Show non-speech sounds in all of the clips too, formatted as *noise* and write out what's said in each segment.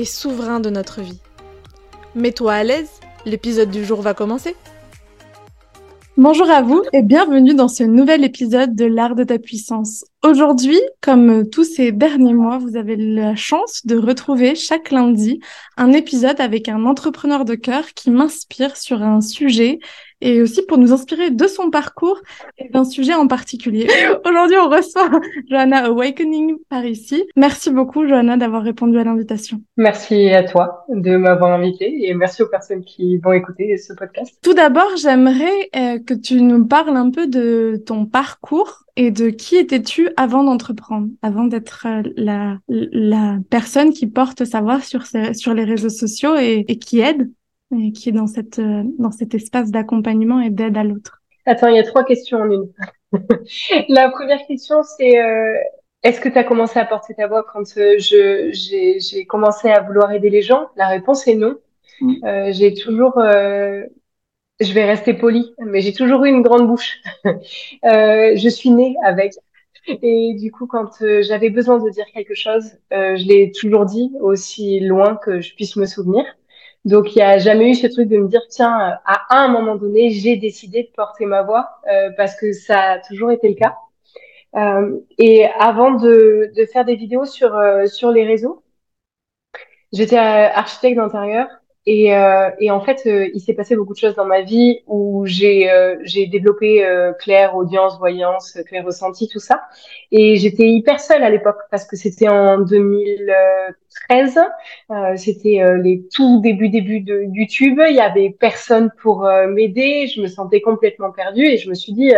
et souverains de notre vie. Mets-toi à l'aise, l'épisode du jour va commencer. Bonjour à vous et bienvenue dans ce nouvel épisode de l'art de ta puissance. Aujourd'hui, comme tous ces derniers mois, vous avez la chance de retrouver chaque lundi un épisode avec un entrepreneur de cœur qui m'inspire sur un sujet et aussi pour nous inspirer de son parcours et d'un sujet en particulier. *laughs* Aujourd'hui, on reçoit Johanna Awakening par ici. Merci beaucoup, Johanna, d'avoir répondu à l'invitation. Merci à toi de m'avoir invité et merci aux personnes qui vont écouter ce podcast. Tout d'abord, j'aimerais euh, que tu nous parles un peu de ton parcours et de qui étais-tu avant d'entreprendre, avant d'être euh, la, la personne qui porte sa voix sur, sur les réseaux sociaux et, et qui aide et qui est dans cette euh, dans cet espace d'accompagnement et d'aide à l'autre. Attends, il y a trois questions en une. *laughs* la première question, c'est euh, est-ce que tu as commencé à porter ta voix quand euh, je j'ai commencé à vouloir aider les gens? La réponse est non. Euh, j'ai toujours, euh, je vais rester poli, mais j'ai toujours eu une grande bouche. *laughs* je suis née avec. Et du coup, quand j'avais besoin de dire quelque chose, je l'ai toujours dit aussi loin que je puisse me souvenir. Donc, il n'y a jamais eu ce truc de me dire, tiens, à un moment donné, j'ai décidé de porter ma voix euh, parce que ça a toujours été le cas. Euh, et avant de, de, faire des vidéos sur, euh, sur les réseaux, j'étais architecte d'intérieur et, euh, et, en fait, euh, il s'est passé beaucoup de choses dans ma vie où j'ai euh, j'ai développé clair, audience, voyance, clair ressenti, tout ça. Et j'étais hyper seule à l'époque parce que c'était en 2013, c'était les tout début début de YouTube. Il y avait personne pour m'aider. Je me sentais complètement perdue et je me suis dit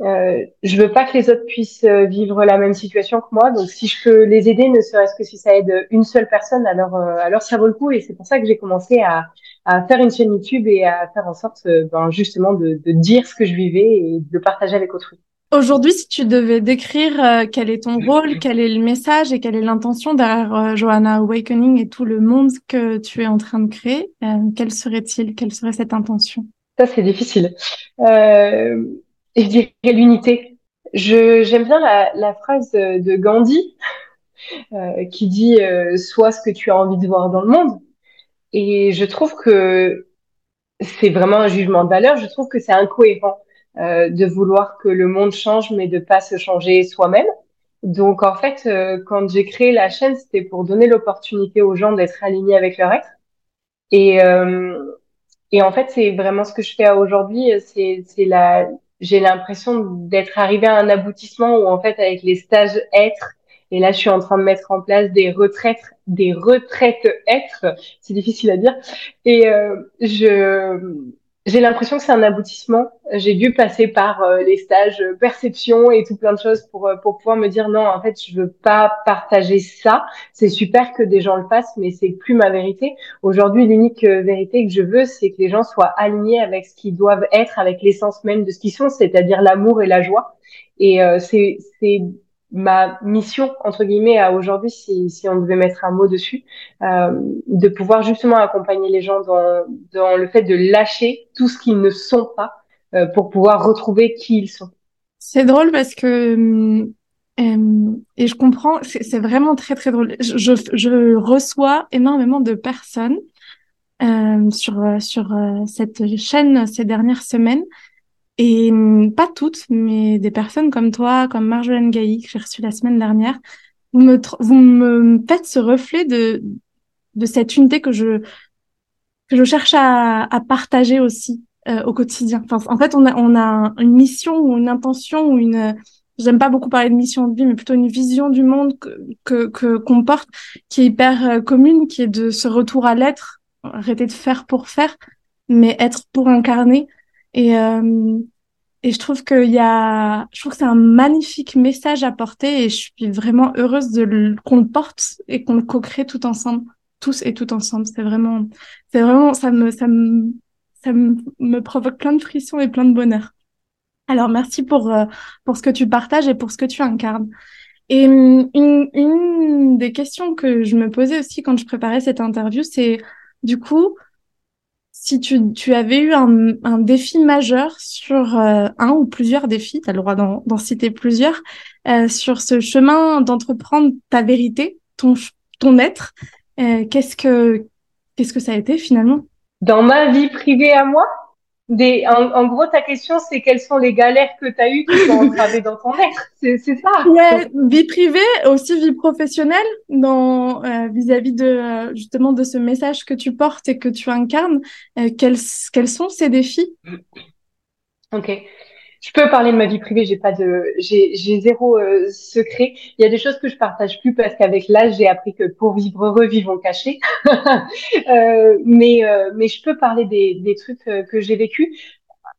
euh, je veux pas que les autres puissent euh, vivre la même situation que moi. Donc, si je peux les aider, ne serait-ce que si ça aide une seule personne, alors euh, alors ça vaut le coup. Et c'est pour ça que j'ai commencé à, à faire une chaîne YouTube et à faire en sorte, euh, ben, justement, de, de, dire ce que je vivais et de le partager avec autrui. Aujourd'hui, si tu devais décrire quel est ton rôle, quel est le message et quelle est l'intention derrière Johanna Awakening et tout le monde que tu es en train de créer, quel serait-il? Quelle serait cette intention? Ça, c'est difficile. Euh je dirais l'unité. Je j'aime bien la, la, phrase de Gandhi euh, qui dit euh, sois ce que tu as envie de voir dans le monde. Et je trouve que c'est vraiment un jugement de valeur. Je trouve que c'est incohérent euh, de vouloir que le monde change, mais de pas se changer soi-même. Donc en fait, euh, quand j'ai créé la chaîne, c'était pour donner l'opportunité aux gens d'être alignés avec leur être. Et euh, et en fait, c'est vraiment ce que je fais aujourd'hui. C'est c'est la j'ai l'impression d'être arrivée à un aboutissement où en fait avec les stages être et là je suis en train de mettre en place des retraites des retraites être c'est difficile à dire et euh, je j'ai l'impression que c'est un aboutissement. J'ai dû passer par euh, les stages perception et tout plein de choses pour euh, pour pouvoir me dire non, en fait, je veux pas partager ça. C'est super que des gens le fassent, mais c'est plus ma vérité. Aujourd'hui, l'unique euh, vérité que je veux, c'est que les gens soient alignés avec ce qu'ils doivent être, avec l'essence même de ce qu'ils sont, c'est-à-dire l'amour et la joie. Et c'est c'est ma mission entre guillemets à aujourd'hui si, on devait mettre un mot dessus euh, de pouvoir justement accompagner les gens dans, le fait de lâcher tout ce qu'ils ne sont pas euh, pour pouvoir retrouver qui ils sont. C'est drôle parce que euh, et je comprends c'est vraiment très très drôle. Je, je, reçois énormément de personnes sur sur cette chaîne ces dernières semaines et hum, pas toutes, mais des personnes comme toi, comme Marjolaine Gailly, que j'ai reçue la semaine dernière, vous me, vous me faites ce reflet de, de cette unité que je, que je cherche à, à partager aussi euh, au quotidien. En fait, on a, on a une mission ou une intention ou une... J'aime pas beaucoup parler de mission de vie, mais plutôt une vision du monde que qu'on porte, qui est hyper euh, commune, qui est de ce retour à l'être, arrêter de faire pour faire, mais être pour incarner et, euh, et je trouve qu'il y a, je trouve que c'est un magnifique message à porter et je suis vraiment heureuse de qu'on le porte et qu'on le co-crée tout ensemble. tous et toutes ensemble. C'est vraiment, c'est vraiment, ça me, ça me, ça me, provoque plein de frissons et plein de bonheur. Alors merci pour euh, pour ce que tu partages et pour ce que tu incarnes. Et hum, une, une des questions que je me posais aussi quand je préparais cette interview, c'est du coup, si tu, tu avais eu un, un défi majeur sur euh, un ou plusieurs défis, tu as le droit d'en citer plusieurs, euh, sur ce chemin d'entreprendre ta vérité, ton, ton être, euh, qu'est-ce que qu'est-ce que ça a été finalement? Dans ma vie privée à moi? Des, en, gros, ta question, c'est quelles sont les galères que tu as eues qui sont entravées dans ton être. C'est ça. Ouais, vie privée, aussi vie professionnelle, dans euh, vis-à-vis de euh, justement de ce message que tu portes et que tu incarnes. quels, quels sont ces défis? Ok je peux parler de ma vie privée, j'ai pas de, j'ai, zéro euh, secret. Il y a des choses que je partage plus parce qu'avec l'âge, j'ai appris que pour vivre heureux, vivons cachés. *laughs* euh, mais, euh, mais je peux parler des, des trucs euh, que j'ai vécu.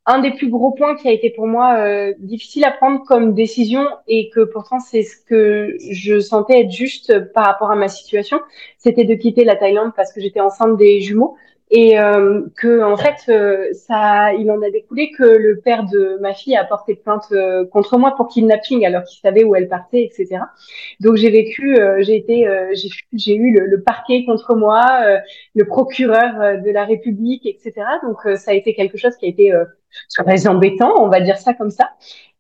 Un des plus gros points qui a été pour moi difficile à prendre comme décision et que pourtant c'est ce que je sentais être juste par rapport à ma situation, c'était de quitter la Thaïlande parce que j'étais enceinte des jumeaux et euh, que en fait euh, ça il en a découlé que le père de ma fille a porté plainte euh, contre moi pour kidnapping alors qu'il savait où elle partait etc donc j'ai vécu euh, j'ai été j'ai j'ai eu le, le, parquet contre moi le procureur de la République etc donc ça a été quelque chose qui a été très embêtant on va dire ça comme ça.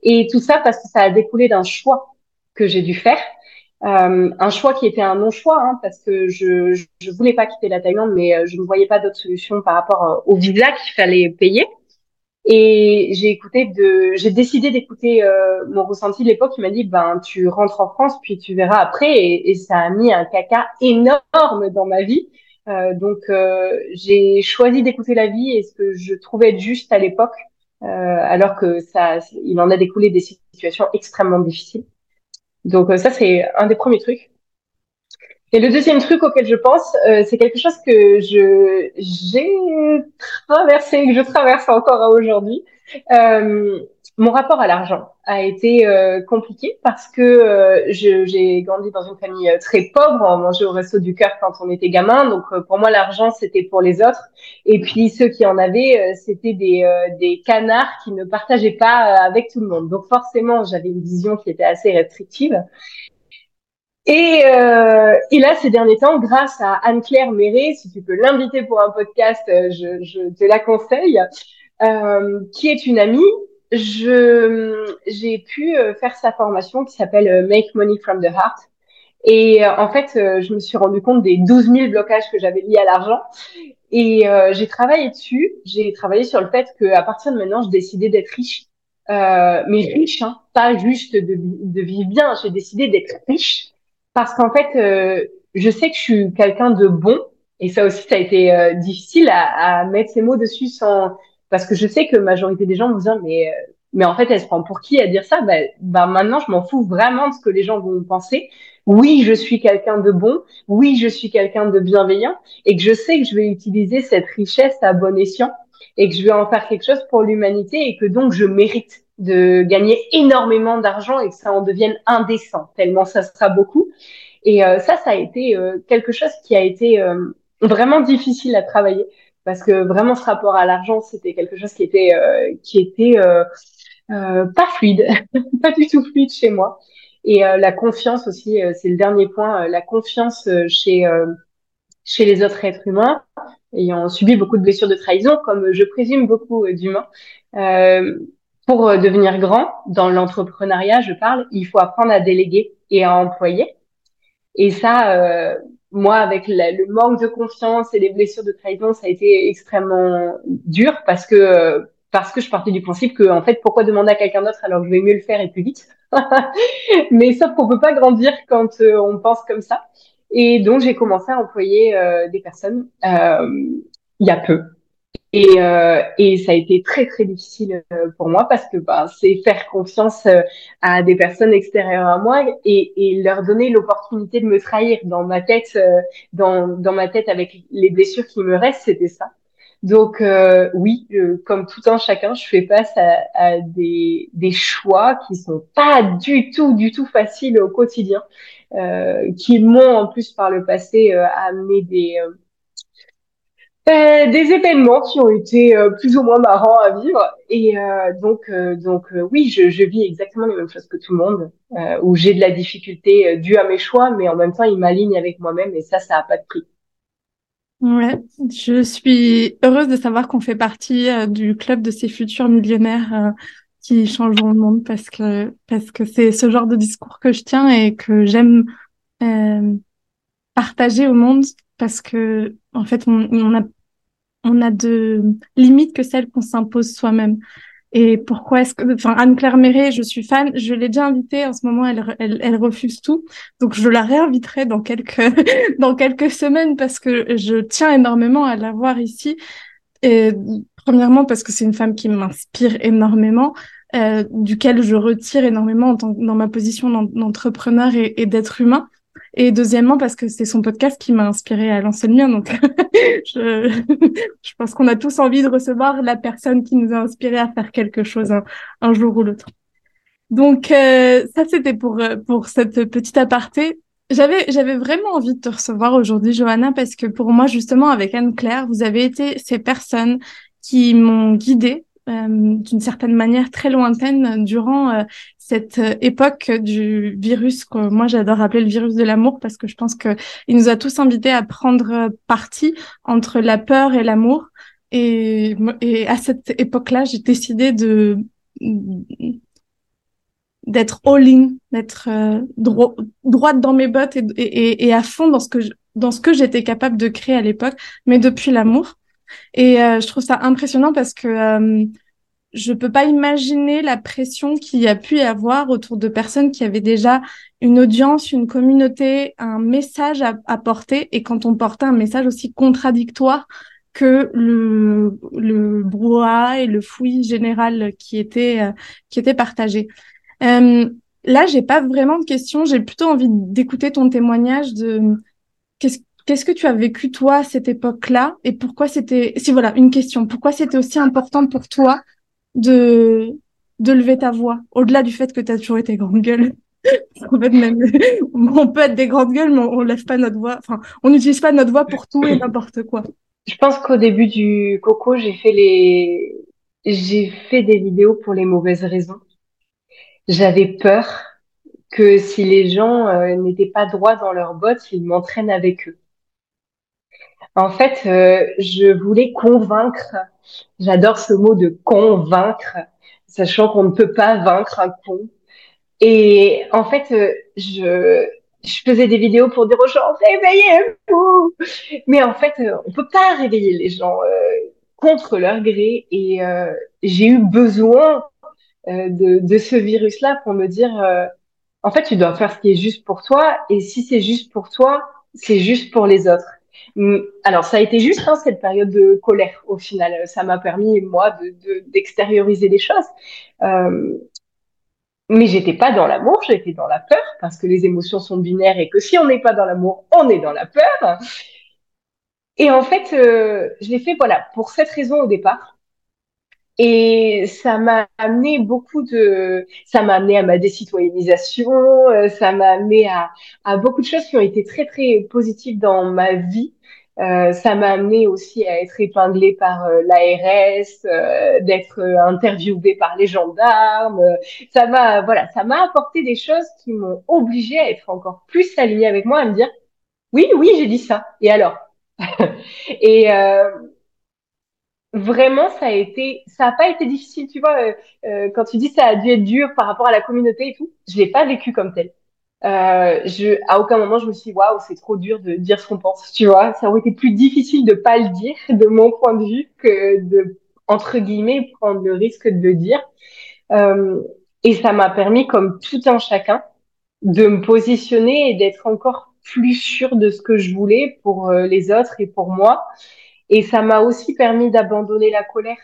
Et tout ça parce que ça a découlé d'un choix que j'ai dû faire euh, un choix qui était un non-choix, hein, parce que je je voulais pas quitter la Thaïlande, mais euh, je ne voyais pas d'autre solution par rapport euh, au visa qu'il fallait payer. Et j'ai écouté de, j'ai décidé d'écouter mon ressenti de l'époque. Il m'a dit, ben tu rentres en France, puis tu verras après. Et, ça a mis un caca énorme dans ma vie. donc j'ai choisi d'écouter la vie et ce que je trouvais juste à l'époque, alors que ça, il en a découlé des situations extrêmement difficiles. Donc euh, ça, c'est un des premiers trucs. Et le deuxième truc auquel je pense, euh, c'est quelque chose que je j'ai traversé, que je traverse encore aujourd'hui. Euh, mon rapport à l'argent a été euh, compliqué parce que euh, j'ai grandi dans une famille euh, très pauvre, on mangeait au resto du cœur quand on était gamin, donc pour moi l'argent c'était pour les autres, et puis ceux qui en avaient c'était des, des canards qui ne partageaient pas avec tout le monde. Donc forcément j'avais une vision qui était assez restrictive. Et, euh, et, là, ces derniers temps, grâce à Anne-Claire Méré, si tu peux l'inviter pour un podcast, je, je te la conseille, euh, qui est une amie je j'ai pu euh, faire sa formation qui s'appelle euh, Make Money from the Heart. Et euh, en fait, je me suis rendu compte des 12 000 blocages que j'avais liés à l'argent. Et j'ai travaillé dessus. J'ai travaillé sur le fait qu'à partir de maintenant, je décidais d'être riche. Euh, mais riche, hein, pas juste de, de vivre bien. J'ai décidé d'être riche parce qu'en fait, je sais que je suis quelqu'un de bon. Et ça aussi, ça a été difficile à, à mettre ces mots dessus sans parce que je sais que majorité des gens vont dire mais mais en fait elle se prend pour qui à dire ça? Bah, bah maintenant je m'en fous vraiment de ce que les gens vont penser. Oui je suis quelqu'un de bon. Oui je suis quelqu'un de bienveillant. Et que je sais que je vais utiliser cette richesse à bon escient. Et que je vais en faire quelque chose pour l'humanité. Et que donc je mérite de gagner énormément d'argent et que ça en devienne indécent. Tellement ça sera beaucoup. Et euh, ça ça a été euh, quelque chose qui a été euh, vraiment difficile à travailler parce que vraiment ce rapport à l'argent c'était quelque chose qui était euh, qui était euh, euh, pas fluide, *laughs* pas du tout fluide chez moi. Et la confiance aussi, c'est le dernier point, la confiance chez chez les autres êtres humains ayant subi beaucoup de blessures de trahison, comme je présume beaucoup d'humains. pour devenir grand dans l'entrepreneuriat, je parle, il faut apprendre à déléguer et à employer. Et ça, moi, avec le manque de confiance et les blessures de trahison, ça a été extrêmement dur parce que parce que je partais du principe que en fait, pourquoi demander à quelqu'un d'autre alors que je vais mieux le faire et plus vite? *laughs* Mais sauf qu'on peut pas grandir quand euh, on pense comme ça. Et donc j'ai commencé à employer euh, des personnes euh, il y a peu. Et, euh, et ça a été très très difficile euh, pour moi parce que bah, c'est faire confiance euh, à des personnes extérieures à moi et, et leur donner l'opportunité de me trahir dans ma tête, dans, dans ma tête avec les blessures qui me restent, c'était ça. Donc euh, oui, comme tout un chacun, je fais face à, à, des, des choix qui sont pas du tout, du tout faciles au quotidien, euh, qui m'ont en plus par le passé euh, amené des euh, des événements qui ont été euh, plus ou moins marrants à vivre. Et euh, donc, donc oui, je, je, vis exactement les mêmes choses que tout le monde, où j'ai de la difficulté due à mes choix, mais en même temps, ils m'alignent avec moi-même et ça, ça a pas de prix. Ouais, je suis heureuse de savoir qu'on fait partie du club de ces futurs millionnaires qui changeront le monde parce que parce que c'est ce genre de discours que je tiens et que j'aime partager au monde parce que en fait on, on a on a de limites que celles qu'on s'impose soi-même. Et pourquoi est-ce que, enfin, Anne-Claire Méret, je suis fan, je l'ai déjà invitée, en ce moment, elle, elle, elle, refuse tout. Donc, je la réinviterai dans quelques, *laughs* dans quelques semaines parce que je tiens énormément à la voir ici. Et, premièrement, parce que c'est une femme qui m'inspire énormément, euh, duquel je retire énormément dans ma position d'entrepreneur et d'être humain. Et deuxièmement, parce que c'est son podcast qui m'a inspiré à lancer le mien. Donc, *laughs* je, je, pense qu'on a tous envie de recevoir la personne qui nous a inspiré à faire quelque chose un, jour ou l'autre. Donc, euh, ça, c'était pour, pour cette petite aparté. J'avais, j'avais vraiment envie de te recevoir aujourd'hui, Johanna, parce que pour moi, justement, avec Anne-Claire, vous avez été ces personnes qui m'ont guidée euh, d'une certaine manière très lointaine durant euh, cette euh, époque du virus que moi j'adore appeler le virus de l'amour parce que je pense que il nous a tous invités à prendre parti entre la peur et l'amour et, à cette époque-là j'ai décidé de d'être all-in, d'être droite dans mes bottes et, à fond dans ce que dans ce que j'étais capable de créer à l'époque, mais depuis l'amour. Et euh, je trouve ça impressionnant parce que euh, je peux pas imaginer la pression qu'il y a pu y avoir autour de personnes qui avaient déjà une audience, une communauté, un message à, porter. Et quand on portait un message aussi contradictoire que le, le brouhaha et le fouillis général qui était, euh, qui était partagé. Euh, là, j'ai pas vraiment de questions. J'ai plutôt envie d'écouter ton témoignage de qu'est-ce Qu'est-ce que tu as vécu toi à cette époque-là? Et pourquoi c'était si voilà une question pourquoi c'était aussi important pour toi de de lever ta voix au-delà du fait que tu as toujours été grande gueule? *laughs* Fait, même, *laughs* on peut être des grandes gueules mais on, lève pas notre voix enfin on n'utilise pas notre voix pour tout et n'importe quoi. Je pense qu'au début du coco j'ai fait les j'ai fait des vidéos pour les mauvaises raisons. J'avais peur que si les gens euh, n'étaient pas droits dans leurs bottes, ils m'entraînent avec eux. En fait, euh, je voulais convaincre. J'adore ce mot de convaincre, sachant qu'on ne peut pas vaincre un con. Et en fait, euh, je, je faisais des vidéos pour dire aux gens réveillez-vous. Mais en fait, euh, on peut pas réveiller les gens contre leur gré. Et j'ai eu besoin de, de ce virus-là pour me dire en fait, tu dois faire ce qui est juste pour toi. Et si c'est juste pour toi, c'est juste pour les autres. Mm, alors, ça a été juste hein, cette période de colère au final. Ça m'a permis, moi, d'extérioriser de, les choses. Euh, mais j'étais pas dans l'amour, j'étais dans la peur, parce que les émotions sont binaires et que si on n'est pas dans l'amour, on est dans la peur. Et en fait, euh, je l'ai fait, voilà, pour cette raison au départ. Et ça m'a amené beaucoup de, ça m'a amené à ma décitoyennisation, euh, ça m'a amené à, à beaucoup de choses qui ont été très très positives dans ma vie. Euh, ça m'a amené aussi à être épinglée par euh, l'ARS, euh, d'être interviewée par les gendarmes. Ça m'a, voilà, ça m'a apporté des choses qui m'ont obligée à être encore plus alignée avec moi, à me dire, oui, oui, j'ai dit ça. Et alors? *laughs* Et vraiment, ça a été, ça a pas été difficile, tu vois. quand tu dis ça a dû être dur par rapport à la communauté et tout, je l'ai pas vécu comme tel. Euh, je, à aucun moment je me suis waouh c'est trop dur de dire ce qu'on pense tu vois ça aurait été plus difficile de pas le dire de mon point de vue que de entre guillemets prendre le risque de le dire euh, et ça m'a permis comme tout un chacun de me positionner et d'être encore plus sûr de ce que je voulais pour euh, les autres et pour moi et ça m'a aussi permis d'abandonner la colère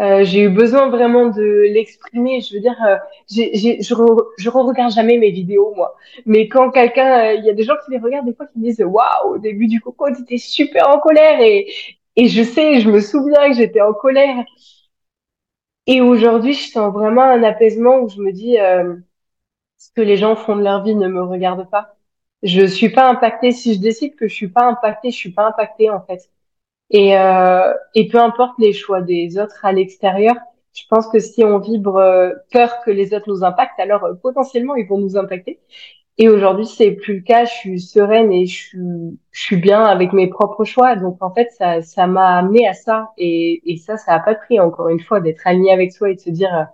euh, j'ai eu besoin vraiment de l'exprimer. Je veux dire, euh, j'ai, je, re, regarde jamais mes vidéos moi, mais quand quelqu'un, euh, il y a des gens qui les regardent des fois qui me disent waouh, au début du coco, tu étais super en colère et Et je sais, je me souviens que j'étais en colère. Et aujourd'hui, je sens vraiment un apaisement où je me dis, euh, ce que les gens font de leur vie ne me regarde pas. Je suis pas impactée. Si je décide que je suis pas impactée, je suis pas impactée en fait. Et, euh, et peu importe les choix des autres à l'extérieur, je pense que si on vibre euh, peur que les autres nous impactent, alors euh, potentiellement ils vont nous impacter. Et aujourd'hui, c'est plus le cas. Je suis sereine et je suis, je suis bien avec mes propres choix. Donc en fait, ça, ça m'a amené à ça. Et, et ça, ça a pas de prix. Encore une fois, d'être aligné avec soi et de se dire,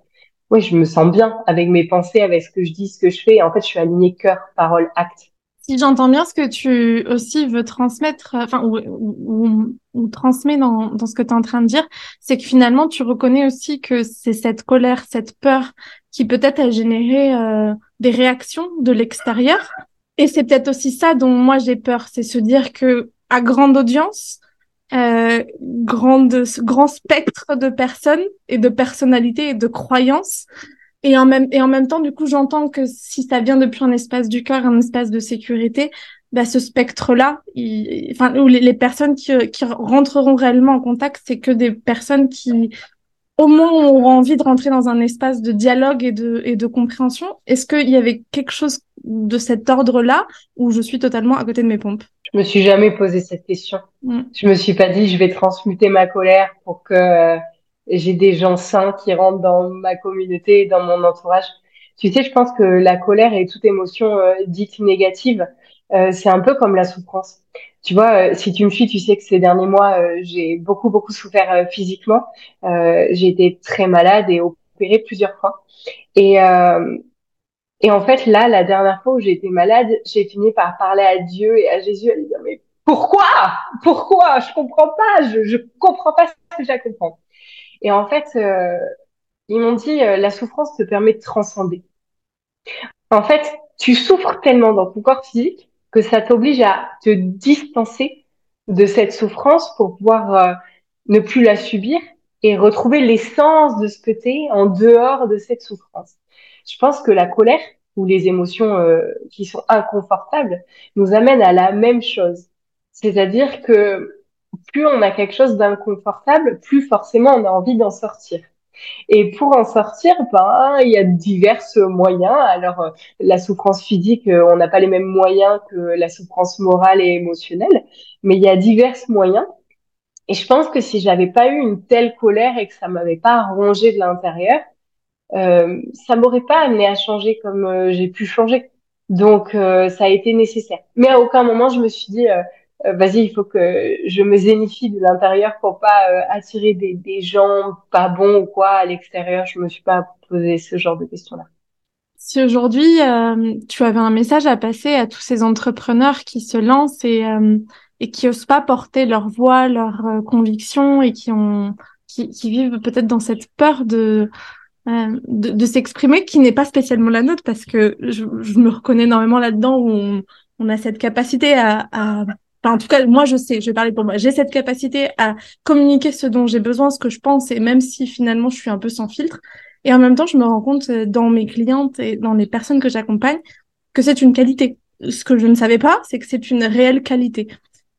oui, je me sens bien avec mes pensées, avec ce que je dis, ce que je fais. en fait, je suis alignée cœur, parole, acte. Si j'entends bien ce que tu aussi veux transmettre, enfin, ou, ou, ou transmets dans, dans ce que tu es en train de dire, c'est que finalement, tu reconnais aussi que c'est cette colère, cette peur qui peut-être a généré euh, des réactions de l'extérieur. Et c'est peut-être aussi ça dont moi j'ai peur, c'est se dire que à grande audience, euh, grande, grand spectre de personnes et de personnalités et de croyances, et en même et en même temps, du coup, j'entends que si ça vient depuis un espace du cœur, un espace de sécurité, bah, ce spectre-là, enfin, où les, les personnes qui, qui rentreront réellement en contact, c'est que des personnes qui, au moins, auront envie de rentrer dans un espace de dialogue et de et de compréhension. Est-ce qu'il y avait quelque chose de cet ordre-là où je suis totalement à côté de mes pompes? Je me suis jamais posé cette question. Mm. Je me suis pas dit je vais transmuter ma colère pour que j'ai des gens sains qui rentrent dans ma communauté, dans mon entourage. Tu sais, je pense que la colère et toute émotion euh, dite négative, euh, c'est un peu comme la souffrance. Tu vois, euh, si tu me suis, tu sais que ces derniers mois, euh, j'ai beaucoup, beaucoup souffert physiquement. j'ai été très malade et opérée plusieurs fois. Et, et en fait, là, la dernière fois où j'ai été malade, j'ai fini par parler à Dieu et à Jésus, à lui dire, mais pourquoi? Pourquoi? Je comprends pas, je, je comprends pas ce que j'ai à comprendre. Et en fait, euh, ils m'ont dit, euh, la souffrance te permet de transcender. En fait, tu souffres tellement dans ton corps physique que ça t'oblige à te distancer de cette souffrance pour pouvoir euh, ne plus la subir et retrouver l'essence de ce que tu es en dehors de cette souffrance. Je pense que la colère ou les émotions qui sont inconfortables nous amènent à la même chose. C'est-à-dire que plus on a quelque chose d'inconfortable, plus forcément on a envie d'en sortir. Et pour en sortir, ben, il y a divers moyens. Alors, euh, la souffrance physique, euh, on n'a pas les mêmes moyens que la souffrance morale et émotionnelle, mais il y a divers moyens. Et je pense que si j'avais pas eu une telle colère et que ça m'avait pas rongé de l'intérieur, euh, ça m'aurait pas amené à changer comme euh, j'ai pu changer. Donc, ça a été nécessaire. Mais à aucun moment, je me suis dit, euh, vas-y, il faut que je me zénifie de l'intérieur pour pas euh, attirer des, des, gens pas bons ou quoi à l'extérieur. Je me suis pas posé ce genre de questions-là. Si aujourd'hui euh, tu avais un message à passer à tous ces entrepreneurs qui se lancent et et qui osent pas porter leur voix, leurs convictions et qui ont qui, qui vivent peut-être dans cette peur de de, de s'exprimer qui n'est pas spécialement la nôtre parce que je, je me reconnais énormément là-dedans où on, on a cette capacité à, à en tout cas, moi, je sais, je vais parler pour moi. J'ai cette capacité à communiquer ce dont j'ai besoin, ce que je pense, et même si finalement je suis un peu sans filtre. Et en même temps, je me rends compte euh, dans mes clientes et dans les personnes que j'accompagne que c'est une qualité. Ce que je ne savais pas, c'est que c'est une réelle qualité.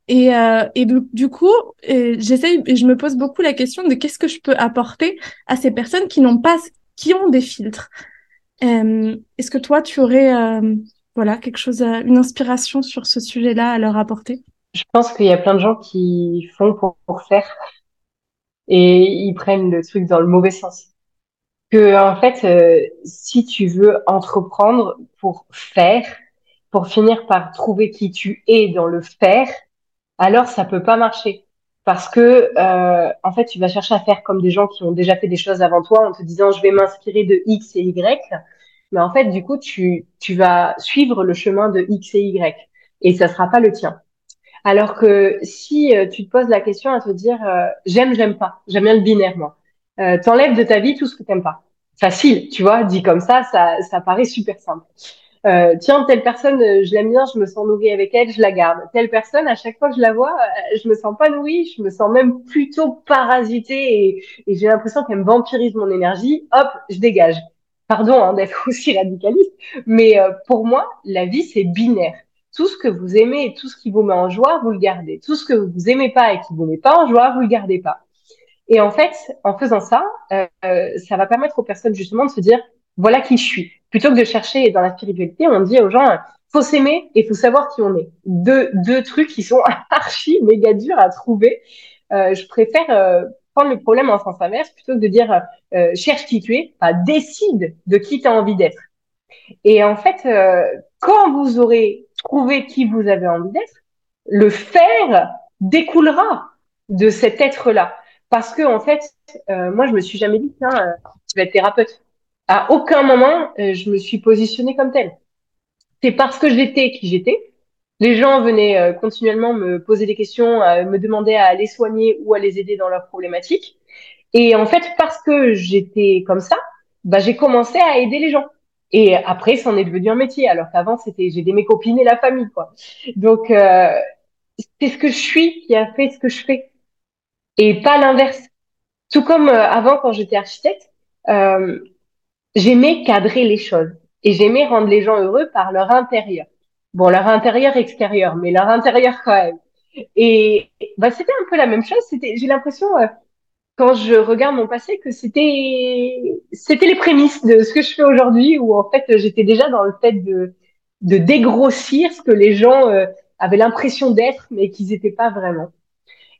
Et, euh, et du, coup, j'essaye et je me pose beaucoup la question de qu'est-ce que je peux apporter à ces personnes qui n'ont pas, qui ont des filtres. Euh, Est-ce que toi, tu aurais euh, voilà quelque chose, une inspiration sur ce sujet-là à leur apporter? Je pense qu'il y a plein de gens qui font pour, faire et ils prennent le truc dans le mauvais sens. Que en fait, euh, si tu veux entreprendre pour faire, pour finir par trouver qui tu es dans le faire, alors ça peut pas marcher parce que euh, en fait, tu vas chercher à faire comme des gens qui ont déjà fait des choses avant toi en te disant je vais m'inspirer de X et Y, mais en fait, du coup, tu tu vas suivre le chemin de X et Y et ça sera pas le tien. Alors que si euh, tu te poses la question à te dire euh, j'aime, j'aime pas, j'aime bien le binaire moi, euh, t'enlèves de ta vie tout ce que t'aimes pas. Facile, tu vois, dit comme ça, ça, ça paraît super simple. Euh, tiens, telle personne, je l'aime bien, je me sens nourrie avec elle, je la garde. Telle personne, à chaque fois que je la vois, je me sens pas nourrie, je me sens même plutôt parasitée et, j'ai l'impression qu'elle me vampirise mon énergie. Hop, je dégage. Pardon hein, d'être *laughs* aussi radicaliste, mais pour moi, la vie c'est binaire tout ce que vous aimez et tout ce qui vous met en joie, vous le gardez. Tout ce que vous aimez pas et qui vous met pas en joie, vous le gardez pas. Et en fait, en faisant ça, euh, ça va permettre aux personnes justement de se dire voilà qui je suis. Plutôt que de chercher dans la spiritualité, on dit aux gens faut s'aimer et faut savoir qui on est. Deux, deux trucs qui sont *laughs* archi méga durs à trouver. Euh, je préfère euh, prendre le problème en sens inverse plutôt que de dire euh, cherche qui tu es, enfin, décide de qui tu as envie d'être. Et en fait, euh, quand vous aurez trouvé qui vous avez envie d'être, le faire découlera de cet être-là. Parce que en fait, euh, moi, je me suis jamais dit tiens, je vais être thérapeute. À aucun moment, je me suis positionnée comme telle. C'est parce que j'étais qui j'étais. Les gens venaient continuellement me poser des questions, me demander à les soigner ou à les aider dans leurs problématiques. Et en fait, parce que j'étais comme ça, bah, j'ai commencé à aider les gens. Et après, c'en est devenu un métier, alors qu'avant, c'était j'ai mes copines et la famille, quoi. Donc, euh, c'est ce que je suis qui a fait ce que je fais, et pas l'inverse. Tout comme euh, avant, quand j'étais architecte, euh, j'aimais cadrer les choses et j'aimais rendre les gens heureux par leur intérieur. Bon, leur intérieur extérieur, mais leur intérieur quand même. Et bah, c'était un peu la même chose. C'était, j'ai l'impression, euh, quand je regarde mon passé que c'était c'était les prémices de ce que je fais aujourd'hui où en fait j'étais déjà dans le fait de de dégrossir ce que les gens euh, avaient l'impression d'être mais qu'ils n'étaient pas vraiment.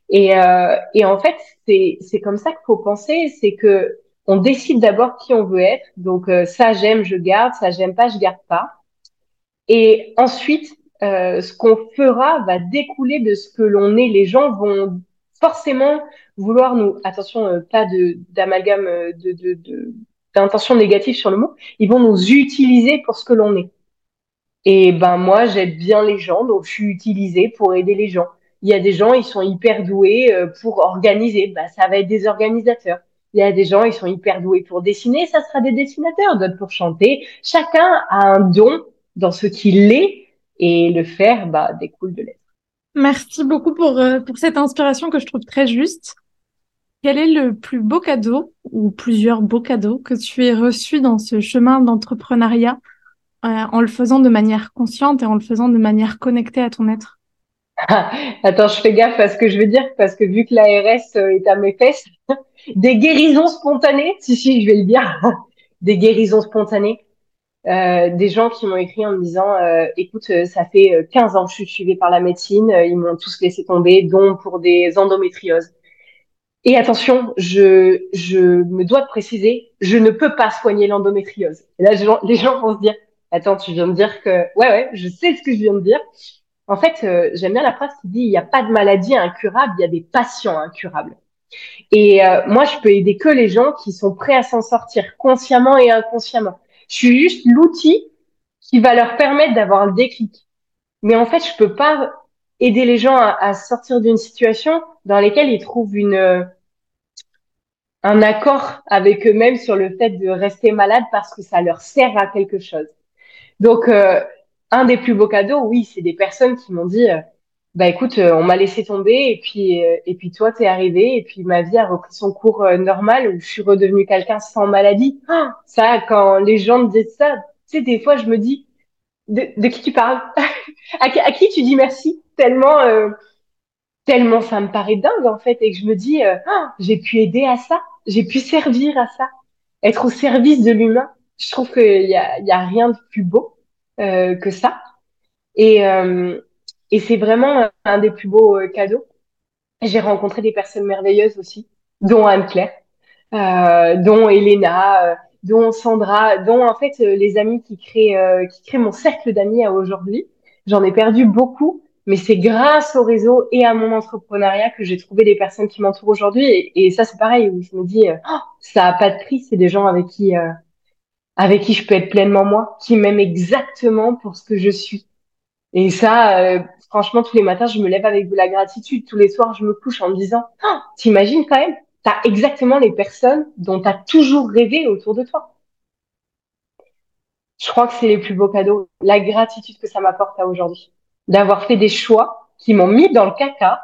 Et euh, et en fait c'est c'est comme ça qu'il faut penser, c'est que on décide d'abord qui on veut être. Donc euh, ça j'aime, je garde, ça j'aime pas, je garde pas. Et ensuite euh, ce qu'on fera va découler de ce que l'on est. Les gens vont forcément vouloir nous, attention, euh, pas de d'amalgame euh, de, de, d'intention négative sur le mot, ils vont nous utiliser pour ce que l'on est. Et ben moi, j'aide bien les gens, donc je suis utilisée pour aider les gens. Il y a des gens, ils sont hyper doués euh, pour organiser, ben, ça va être des organisateurs. Il y a des gens, ils sont hyper doués pour dessiner, ça sera des dessinateurs, d'autres pour chanter. Chacun a un don dans ce qu'il est et le faire bah, découle de l'être. Merci beaucoup pour, pour cette inspiration que je trouve très juste. Quel est le plus beau cadeau ou plusieurs beaux cadeaux que tu aies reçus dans ce chemin d'entrepreneuriat euh, en le faisant de manière consciente et en le faisant de manière connectée à ton être? *laughs* Attends, je fais gaffe à ce que je veux dire parce que vu que l'ARS euh, est à mes fesses, *laughs* des guérisons spontanées, si si, je vais le dire, *laughs* des guérisons spontanées. Euh, des gens qui m'ont écrit en me disant écoute ça fait 15 ans que je suis suivie par la médecine ils m'ont tous laissé tomber dont pour des endométrioses et attention, je, je me dois de préciser, je ne peux pas soigner l'endométriose. Et là, les gens vont se dire, attends, tu viens de dire que, ouais, ouais, je sais ce que je viens de dire. En fait, euh, j'aime bien la phrase qui dit, il n'y a pas de maladie incurable, il y a des patients incurables. Et euh, moi, je peux aider que les gens qui sont prêts à s'en sortir consciemment et inconsciemment. Je suis juste l'outil qui va leur permettre d'avoir le déclic. Mais en fait, je peux pas aider les gens à, à sortir d'une situation dans laquelle ils trouvent une un accord avec eux-mêmes sur le fait de rester malade parce que ça leur sert à quelque chose. Donc, euh, un des plus beaux cadeaux, oui, c'est des personnes qui m'ont dit, euh, bah écoute, euh, on m'a laissé tomber et puis et puis toi t'es arrivé et puis ma vie a repris son cours normal où je suis redevenue quelqu'un sans maladie. Ah, ça, quand les gens me disent ça, tu sais, des fois je me dis, de, de qui tu parles? *laughs* À, à, qui tu dis merci Tellement tellement ça me paraît dingue en fait et que je me dis, ah, j'ai pu aider à ça j'ai pu servir à ça, être au service de l'humain. Je trouve qu'il y a, y a rien de plus beau euh, que ça. Et, euh, et c'est vraiment un des plus beaux euh, cadeaux. J'ai rencontré des personnes merveilleuses aussi, dont Anne-Claire, euh, dont Elena, euh, dont Sandra, dont en fait les amis qui créent, qui créent mon cercle d'amis à aujourd'hui. J'en ai perdu beaucoup mais c'est grâce au réseau et à mon entrepreneuriat que j'ai trouvé des personnes qui m'entourent aujourd'hui. Et, ça, c'est pareil, où je me dis, euh, oh, ça a pas de prix. C'est des gens avec qui, euh, avec qui je peux être pleinement moi, qui m'aiment exactement pour ce que je suis. Et ça, euh, franchement, tous les matins, je me lève avec de la gratitude. Tous les soirs, je me couche en me disant, oh, t'imagines quand même, t'as exactement les personnes dont t'as toujours rêvé autour de toi. Je crois que c'est les plus beaux cadeaux, la gratitude que ça m'apporte à aujourd'hui d'avoir fait des choix qui m'ont mis dans le caca,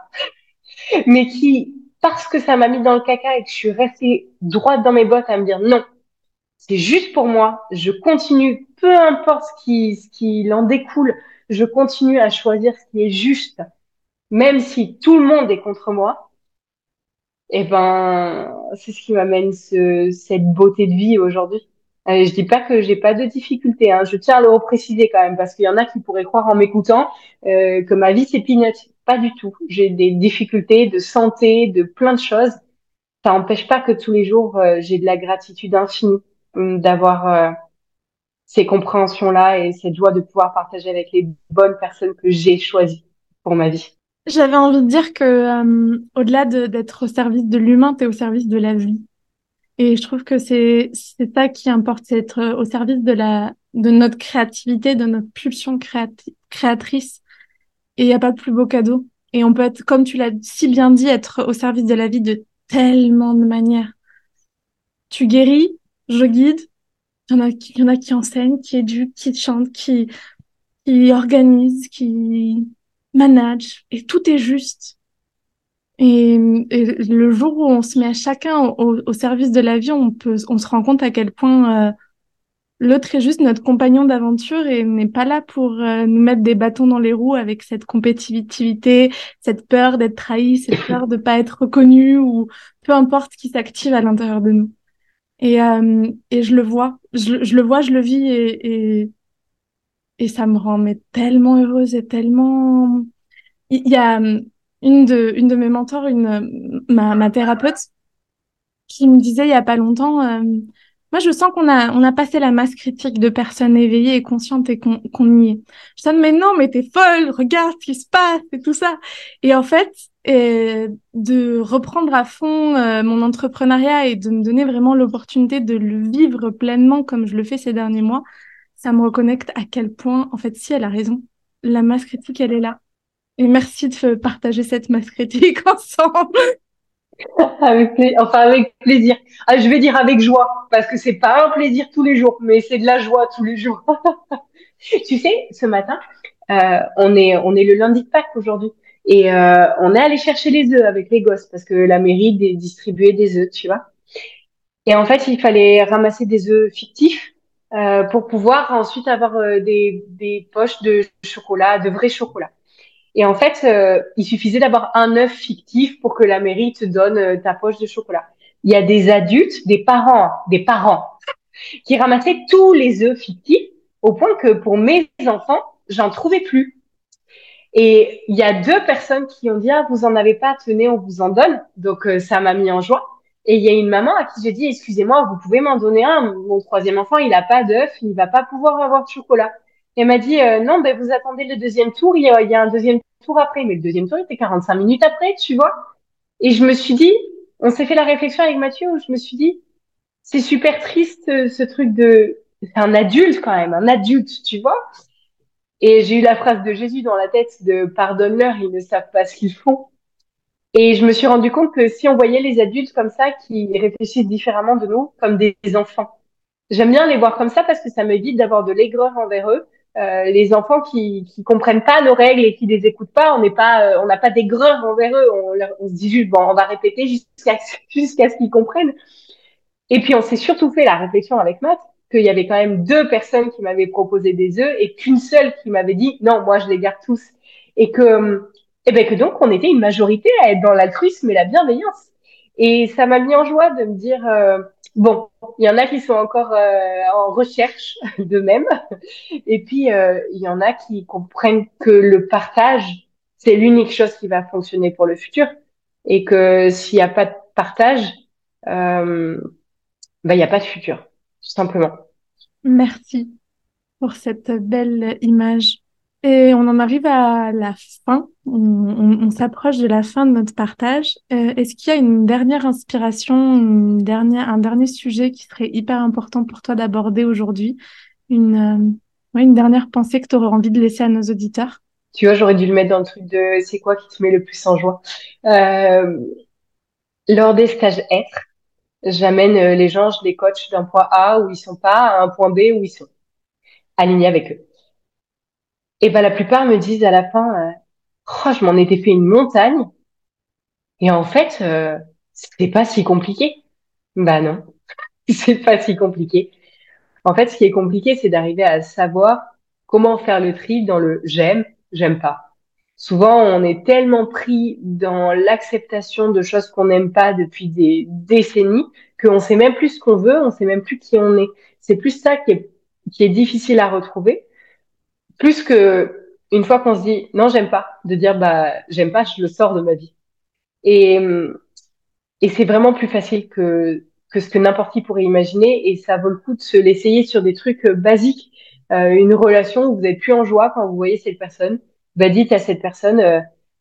*laughs* mais qui, parce que ça m'a mis dans le caca et que je suis restée droite dans mes bottes à me dire non, c'est juste pour moi, je continue, peu importe ce qui, ce qui en découle, je continue à choisir ce qui est juste, même si tout le monde est contre moi, eh ben, c'est ce qui m'amène ce, cette beauté de vie aujourd'hui. Euh, je dis pas que j'ai pas de difficultés, hein. je tiens à le repréciser quand même, parce qu'il y en a qui pourraient croire en m'écoutant euh, que ma vie c'est peanut. Pas du tout. J'ai des difficultés de santé, de plein de choses. Ça n'empêche pas que tous les jours euh, j'ai de la gratitude infinie hum, d'avoir euh, ces compréhensions-là et cette joie de pouvoir partager avec les bonnes personnes que j'ai choisies pour ma vie. J'avais envie de dire que euh, au-delà d'être au service de l'humain, tu es au service de la vie. Et je trouve que c'est c'est ça qui importe, c'est être au service de la de notre créativité, de notre pulsion créatrice. Et il n'y a pas de plus beau cadeau. Et on peut être, comme tu l'as si bien dit, être au service de la vie de tellement de manières. Tu guéris, je guide. Il y en a, il y en a qui enseignent, qui éduquent, qui chantent, qui, qui organisent, qui managent. Et tout est juste. Et, le jour où on se met à chacun au, service de la vie, on peut, on se rend compte à quel point euh, l'autre est juste notre compagnon d'aventure et n'est pas là pour euh, nous mettre des bâtons dans les roues avec cette compétitivité, cette peur d'être trahi, cette *coughs* peur de pas être reconnu ou peu importe qui s'active à l'intérieur de nous. Et, euh, et je le vois, je, je, le vois, je le vis et, et, et ça me rend mais tellement heureuse et tellement. Il y a une de, une de mes mentors, une, ma, ma thérapeute, qui me disait il y a pas longtemps, euh, moi je sens qu'on a, on a passé la masse critique de personnes éveillées et conscientes et qu'on qu'on y est. Je dis mais non, mais t'es folle, regarde ce qui se passe et tout ça. Et en fait, et de reprendre à fond euh, mon entrepreneuriat et de me donner vraiment l'opportunité de le vivre pleinement comme je le fais ces derniers mois, ça me reconnecte à quel point, en fait, si elle a raison, la masse critique, elle est là. Et merci de partager cette masse critique *laughs* ensemble. avec. Enfin, avec plaisir. Ah, je vais dire avec joie, parce que c'est pas un plaisir tous les jours, mais c'est de la joie tous les jours. *laughs* tu sais, ce matin, euh, on est on est le lundi de Pâques aujourd'hui, et euh, on est allé chercher les œufs avec les gosses parce que la mairie distribuait des œufs, tu vois. Et en fait, il fallait ramasser des œufs fictifs euh, pour pouvoir ensuite avoir des des poches de chocolat, de vrai chocolat. Et en fait, euh, il suffisait d'avoir un œuf fictif pour que la mairie te donne euh, ta poche de chocolat. Il y a des adultes, des parents, des parents qui ramassaient tous les œufs fictifs au point que pour mes enfants, j'en trouvais plus. Et il y a deux personnes qui ont dit ah vous en avez pas, tenez on vous en donne. Donc euh, ça m'a mis en joie. Et il y a une maman à qui j'ai dit excusez-moi vous pouvez m'en donner un. Mon troisième enfant il a pas d'œuf, il va pas pouvoir avoir de chocolat. Elle m'a dit euh, non, ben vous attendez le deuxième tour, il y, a, il y, a, un deuxième tour après, mais le deuxième tour il était 45 minutes après, tu vois. Et je me suis dit, on s'est fait la réflexion avec Mathieu où je me suis dit, c'est super triste ce truc de, c'est un adulte quand même, un adulte, tu vois. Et j'ai eu la phrase de Jésus dans la tête de pardonne-leur, ils ne savent pas ce qu'ils font. Et je me suis rendu compte que si on voyait les adultes comme ça, qui réfléchissent différemment de nous, comme des enfants, j'aime bien les voir comme ça parce que ça m'évite d'avoir de l'aigreur envers eux euh, les enfants qui qui comprennent pas nos règles et qui les écoutent pas, on n'est pas, euh, on n'a pas d'aigreur envers eux. On, on, se dit juste bon, on va répéter jusqu'à *laughs* jusqu'à ce qu'ils comprennent. Et puis on s'est surtout fait la réflexion avec Matt qu'il y avait quand même deux personnes qui m'avaient proposé des œufs et qu'une seule qui m'avait dit non, moi je les garde tous. Et que et eh ben que donc on était une majorité à être dans l'altruisme et la bienveillance. Et ça m'a mis en joie de me dire euh, Bon, il y en a qui sont encore euh, en recherche *laughs* d'eux-mêmes, et puis euh, il y en a qui comprennent que le partage, c'est l'unique chose qui va fonctionner pour le futur, et que s'il n'y a pas de partage, euh, ben, il n'y a pas de futur, tout simplement. Merci pour cette belle image. Et on en arrive à la fin. On, s'approche de la fin de notre partage. Euh, Est-ce qu'il y a une dernière inspiration, une dernière, un dernier sujet qui serait hyper important pour toi d'aborder aujourd'hui? Une, euh, ouais, une dernière pensée que tu aurais envie de laisser à nos auditeurs? Tu vois, j'aurais dû le mettre dans le truc de c'est quoi qui te met le plus en joie. Euh, lors des stages être, j'amène euh, les gens, je les coach d'un point A où ils sont pas à un point B où ils sont alignés avec eux. Et ben la plupart me disent à la fin, euh, oh, je m'en étais fait une montagne. Et en fait, euh, c'était pas si compliqué. Bah non, *laughs* c'est pas si compliqué. En fait, ce qui est compliqué, c'est d'arriver à savoir comment faire le tri dans le j'aime, j'aime pas. Souvent, on est tellement pris dans l'acceptation de choses qu'on n'aime pas depuis des décennies qu'on sait même plus ce qu'on veut, on sait même plus qui on est. C'est plus ça qui est, qui est difficile à retrouver, plus que une fois qu'on se dit non, j'aime pas, de dire bah j'aime pas, je le sors de ma vie. Et, et c'est vraiment plus facile que que ce que n'importe qui pourrait imaginer et ça vaut le coup de se l'essayer sur des trucs basiques. Euh, une relation où vous êtes plus en joie quand vous voyez cette personne, bah dites à cette personne euh,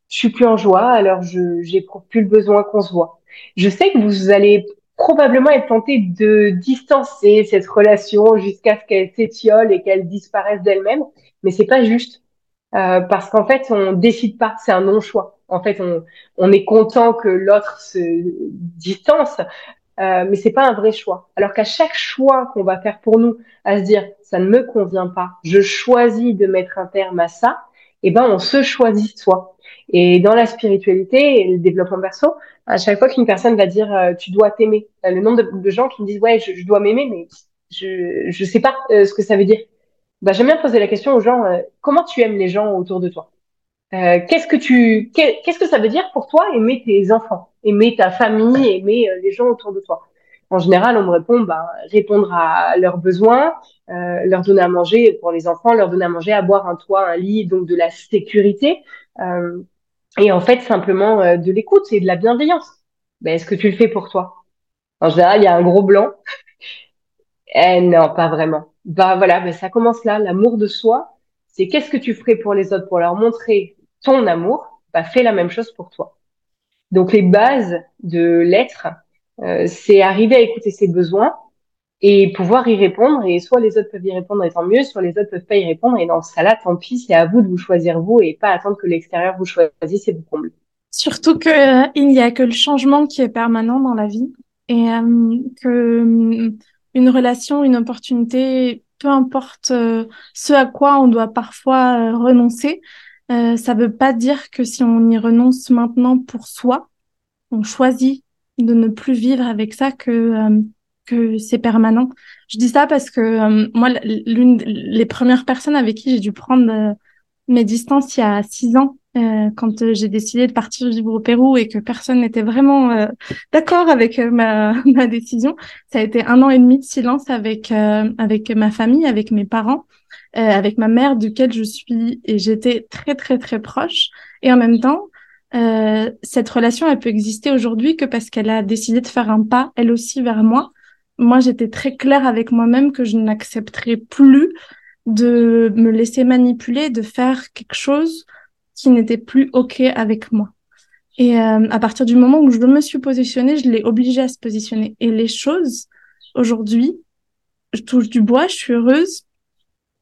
je suis plus en joie, alors je j'éprouve plus le besoin qu'on se voit. Je sais que vous allez probablement être tenté de distancer cette relation jusqu'à ce qu'elle s'étiole et qu'elle disparaisse d'elle-même, mais c'est pas juste euh, parce qu'en fait on décide pas, c'est un non-choix. En fait, on, on est content que l'autre se distance, euh, mais c'est pas un vrai choix. Alors qu'à chaque choix qu'on va faire pour nous, à se dire ça ne me convient pas, je choisis de mettre un terme à ça, et eh ben on se choisit soi. Et dans la spiritualité et le développement perso, à chaque fois qu'une personne va dire euh, tu dois t'aimer, euh, le nombre de, gens qui me disent ouais je, dois m'aimer, mais je je sais pas euh, ce que ça veut dire. Bah, j'aime bien poser la question aux gens comment tu aimes les gens autour de toi? qu'est-ce que tu qu'est-ce que ça veut dire pour toi aimer tes enfants, aimer ta famille, aimer les gens autour de toi? En général, on me répond bah, répondre à leurs besoins, euh, leur donner à manger pour les enfants, leur donner à manger, à boire un toit, un lit, donc de la sécurité. Euh, et en fait, simplement euh, de l'écoute et de la bienveillance. Ben, Est-ce que tu le fais pour toi? En général, il y a un gros blanc. Eh non, pas vraiment. Bah voilà, ben, ça commence là. L'amour de soi, c'est qu'est-ce que tu ferais pour les autres pour leur montrer ton amour? Bah fais la même chose pour toi. Donc les bases de l'être, euh, c'est arriver à écouter ses besoins et pouvoir y répondre. Et soit les autres peuvent y répondre et tant mieux, soit les autres peuvent pas y répondre. Et dans ce cas-là, tant pis, c'est à vous de vous choisir vous et pas attendre que l'extérieur vous choisisse et vous comble. Surtout que euh, il n'y a que le changement qui est permanent dans la vie et euh, que une relation, une opportunité, peu importe ce à quoi on doit parfois renoncer, ça veut pas dire que si on y renonce maintenant pour soi, on choisit de ne plus vivre avec ça que euh, que c'est permanent. Je dis ça parce que euh, moi, l'une les premières personnes avec qui j'ai dû prendre euh, mes distances il y a six ans, quand j'ai décidé de partir vivre au Pérou et que personne n'était vraiment d'accord avec ma, *laughs* ma décision, ça a été un an et demi de silence avec avec ma famille, avec mes parents, avec ma mère, duquel je suis et j'étais très très très proche. Et en même temps, euh, cette relation, elle peut exister aujourd'hui que parce qu'elle a décidé de faire un pas, elle aussi, vers moi. Moi, j'étais très claire avec moi-même que je n'accepterais plus de me laisser manipuler, de faire quelque chose qui n'était plus OK avec moi. Et euh, à partir du moment où je me suis positionnée, je l'ai obligée à se positionner. Et les choses, aujourd'hui, je touche du bois, je suis heureuse.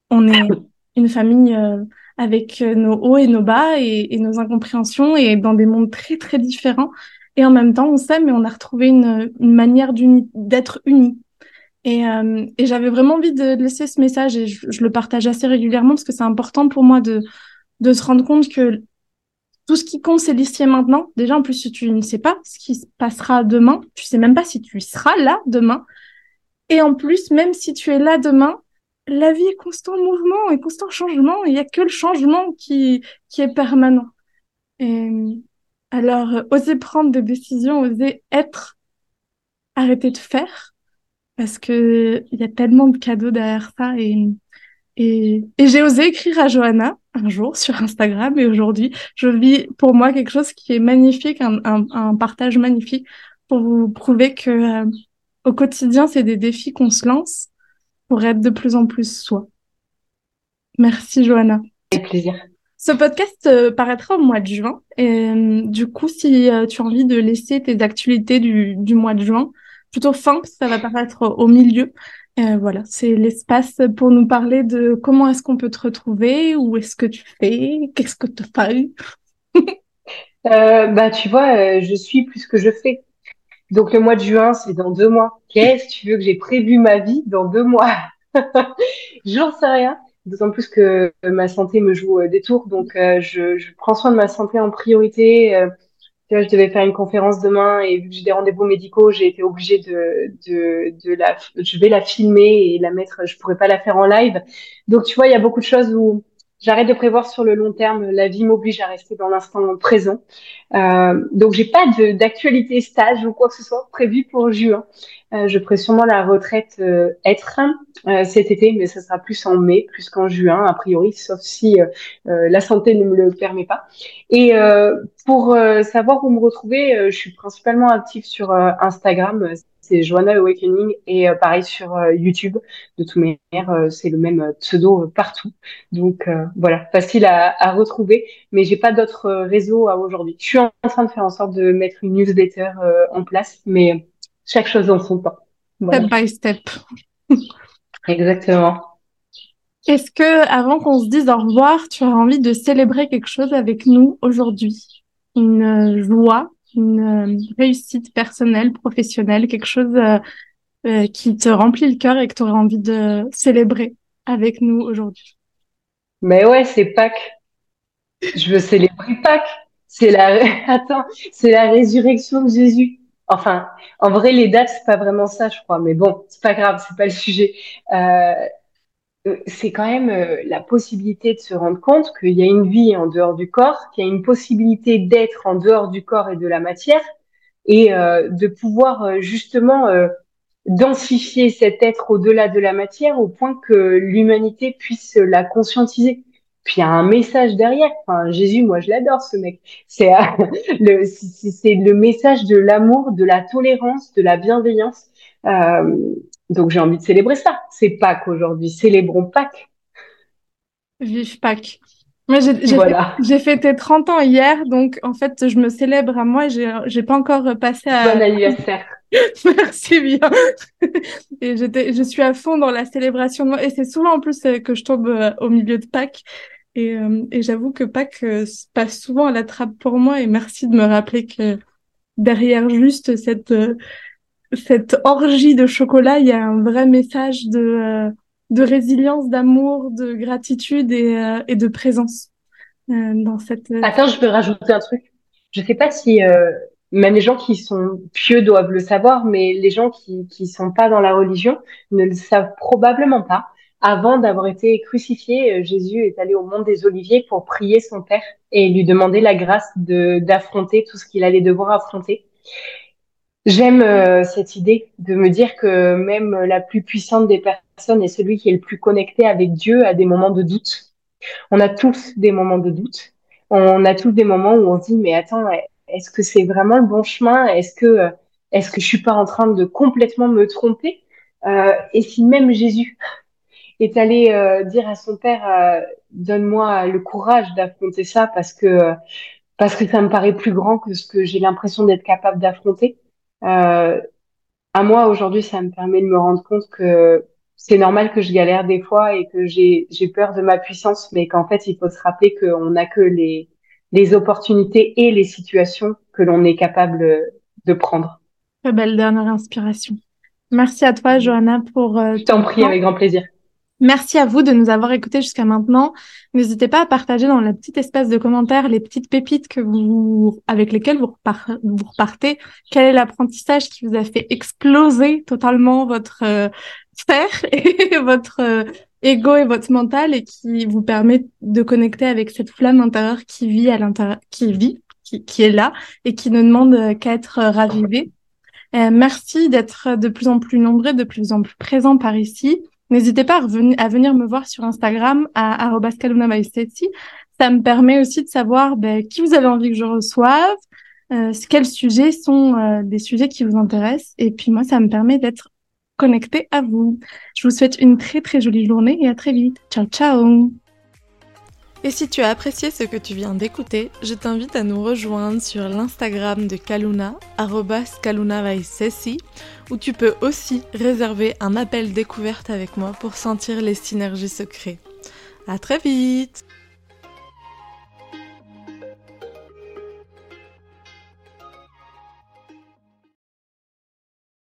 On est *coughs* une famille euh, avec euh, nos hauts et nos bas et, et, nos incompréhensions et dans des mondes très très différents. Et en même temps, on s'aime et on a retrouvé une, une manière d'être unis. Et, euh, et j'avais vraiment envie de laisser ce message et je, je le partage assez régulièrement parce que c'est important pour moi de, de se rendre compte que tout ce qui compte, c'est l'ici et maintenant. Déjà, en plus, tu ne sais pas ce qui se passera demain. Tu sais même pas si tu seras là demain. Et en plus, même si tu es là demain, la vie est constant mouvement et constant changement. Il n'y a que le changement qui, qui est permanent. Alors, euh, oser prendre des décisions, oser être, arrêter de faire, parce que il y a tellement de cadeaux derrière ça. Et, et, et j'ai osé écrire à Johanna un jour sur Instagram et aujourd'hui, je vis pour moi quelque chose qui est magnifique, un, un, un partage magnifique pour vous prouver que euh, au quotidien, c'est des défis qu'on se lance pour être de plus en plus soi. Merci Johanna. Avec plaisir. Ce podcast euh, paraîtra au mois de juin. Et euh, du coup, si tu as envie de laisser tes actualités du, du mois de juin, plutôt fin, ça va paraître au milieu. Voilà, c'est l'espace pour nous parler de comment est-ce qu'on peut te retrouver, où est-ce que tu fais, qu'est-ce que tu fais. *laughs* bah, tu vois, je suis plus que je fais. Donc le mois de juin, c'est dans deux mois. Qu'est-ce que tu veux que j'ai prévu ma vie dans deux mois? *laughs* J'en sais rien. D'autant plus que ma santé me joue euh, des tours, donc euh, je, prends soin de ma santé en priorité. Tu vois, je devais faire une conférence demain et vu que j'ai des rendez-vous médicaux, j'ai été obligée de, de, de la, je vais la filmer et la mettre, je pourrais pas la faire en live. Donc, tu vois, il y a beaucoup de choses où j'arrête de prévoir sur le long terme. La vie m'oblige à rester dans l'instant présent. Euh, donc, j'ai pas d'actualité stage ou quoi que ce soit prévu pour juin. Euh, je ferai sûrement la retraite euh, être euh, cet été, mais ça sera plus en mai, plus qu'en juin, a priori, sauf si la santé ne me le permet pas. Et pour savoir où me retrouver, je suis principalement active sur Instagram, c'est Joanna Awakening, et pareil sur YouTube. De toute manière, c'est le même pseudo partout. Donc voilà, facile à, à retrouver, mais j'ai pas d'autres réseaux à aujourd'hui. Je suis en train de faire en sorte de mettre une newsletter en place, mais chaque chose dans son temps. Step by step. *laughs* Exactement. Est-ce que, avant qu'on se dise au revoir, tu as envie de célébrer quelque chose avec nous aujourd'hui? Une euh, joie, une euh, réussite personnelle, professionnelle, quelque chose euh, qui te remplit le cœur et que tu aurais envie de célébrer avec nous aujourd'hui? Mais ouais, c'est Pâques. Je veux célébrer Pâques. C'est la, *laughs* attends, c'est la résurrection de Jésus. Enfin, en vrai, les dates, c'est pas vraiment ça, je crois. Mais bon, c'est pas grave, c'est pas le sujet. Euh, euh, c'est quand même euh, la possibilité de se rendre compte qu'il y a une vie en dehors du corps, qu'il y a une possibilité d'être en dehors du corps et de la matière, et de pouvoir justement densifier cet être au-delà de la matière au point que l'humanité puisse la conscientiser. Puis il y a un message derrière. Enfin, Jésus, moi, je l'adore, ce mec. C'est euh, *laughs* le, le message de l'amour, de la tolérance, de la bienveillance. Euh, donc j'ai envie de célébrer ça. C'est Pâques aujourd'hui. Célébrons Pâques. Vive Pâques. Moi, j'ai voilà. fêté 30 ans hier, donc en fait, je me célèbre à moi. J'ai pas encore passé à. Bon anniversaire. *laughs* Merci bien. *laughs* et j'étais, je suis à fond dans la célébration de moi. Et c'est souvent en plus euh, que je tombe au milieu de Pâques. Et, euh, et j'avoue que Pâques euh, passe souvent à la trappe pour moi et merci de me rappeler que derrière juste cette, euh, cette orgie de chocolat, il y a un vrai message de, de résilience, d'amour, de gratitude et, et de présence dans cette... Attends, je peux rajouter un truc. Je sais pas si même les gens qui sont pieux doivent le savoir, mais les gens qui qui sont pas dans la religion ne le savent probablement pas avant d'avoir été crucifié, euh, Jésus est allé au mont des Oliviers pour prier son Père et lui demander la grâce de d'affronter tout ce qu'il allait devoir affronter. J'aime euh, cette idée de me dire que même la plus puissante des personnes et celui qui est le plus connecté avec Dieu a des moments de doute. On a tous des moments de doute. On a tous des moments où on se dit mais attends, est-ce que c'est vraiment le bon chemin? Est-ce que est-ce que je suis pas en train de complètement me tromper? Euh, Et si même Jésus est allé euh, dire à son père euh, donne-moi le courage d'affronter ça parce que parce que ça me paraît plus grand que ce que j'ai l'impression d'être capable d'affronter. Euh, à moi aujourd'hui, ça me permet de me rendre compte que c'est normal que je galère des fois et que j'ai j'ai peur de ma puissance, mais qu'en fait il faut se rappeler qu'on n'a que les les opportunités et les situations que l'on est capable de prendre. Très belle dernière inspiration. Merci à toi, Johanna, pour. Euh, je t'en prie, avec grand plaisir. Merci à vous de nous avoir écoutés jusqu'à maintenant. N'hésitez pas à partager dans la petite espace de commentaires les petites pépites que vous, avec lesquelles vous, repartez. Quel est l'apprentissage qui vous a fait exploser totalement votre euh, *laughs* et votre euh, ego et votre mental et qui vous permet de connecter avec cette flamme intérieure qui vit à l'intérieur, qui vit, qui, est là et qui ne demande qu'à être ravivée. Euh, merci d'être de plus en plus nombreux, de plus en plus présents par ici. N'hésitez pas à, revenir, à venir me voir sur Instagram à Ça me permet aussi de savoir ben, qui vous avez envie que je reçoive, euh, quels sujets sont euh, des sujets qui vous intéressent. Et puis moi, ça me permet d'être connecté à vous. Je vous souhaite une très très jolie journée et à très vite. Ciao ciao et si tu as apprécié ce que tu viens d'écouter, je t'invite à nous rejoindre sur l'Instagram de Kaluna, @kalunavaisesi, où tu peux aussi réserver un appel découverte avec moi pour sentir les synergies secrets. À très vite!